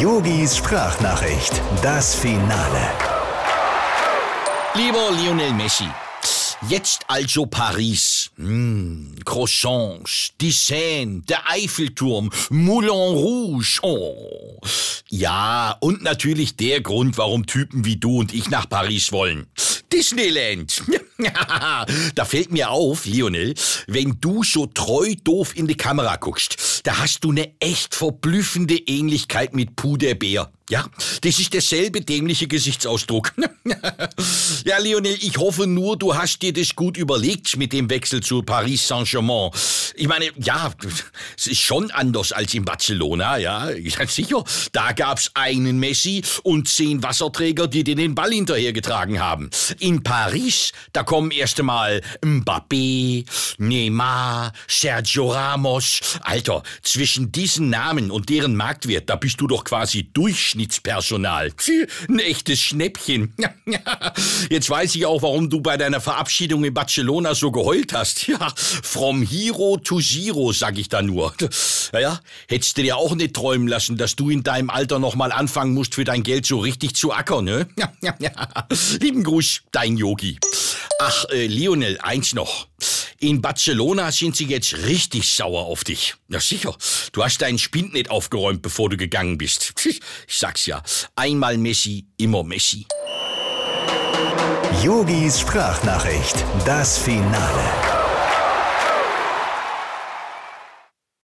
Yogis Sprachnachricht, das Finale. Lieber Lionel Messi, jetzt also Paris. Hm, Croissants, die Seine, der Eiffelturm, Moulin Rouge. Oh. Ja, und natürlich der Grund, warum Typen wie du und ich nach Paris wollen. Disneyland. da fällt mir auf, Lionel, wenn du so treu doof in die Kamera guckst, da hast du eine echt verblüffende Ähnlichkeit mit Puderbär. Ja, das ist derselbe dämliche Gesichtsausdruck. ja, Lionel, ich hoffe nur, du hast dir das gut überlegt mit dem Wechsel zu Paris Saint-Germain. Ich meine, ja, es ist schon anders als in Barcelona, ja, sicher. Da gab's einen Messi und zehn Wasserträger, die dir den Ball hinterhergetragen haben. In Paris, da kommen erst einmal Mbappé, Neymar, Sergio Ramos. Alter, zwischen diesen Namen und deren Marktwert, da bist du doch quasi Durchschnittspersonal. Ein echtes Schnäppchen. Jetzt weiß ich auch, warum du bei deiner Verabschiedung in Barcelona so geheult hast. Ja, from Hero to Zero, sag ich da nur. Ja, hättest du dir auch nicht träumen lassen, dass du in deinem Alter noch mal anfangen musst, für dein Geld so richtig zu ackern, ne? Lieben Gruß, dein Yogi. Ach, äh, Lionel, eins noch. In Barcelona sind sie jetzt richtig sauer auf dich. Ja, sicher. Du hast deinen Spind nicht aufgeräumt, bevor du gegangen bist. Ich sag's ja. Einmal Messi, immer Messi. Yogis Sprachnachricht, das Finale.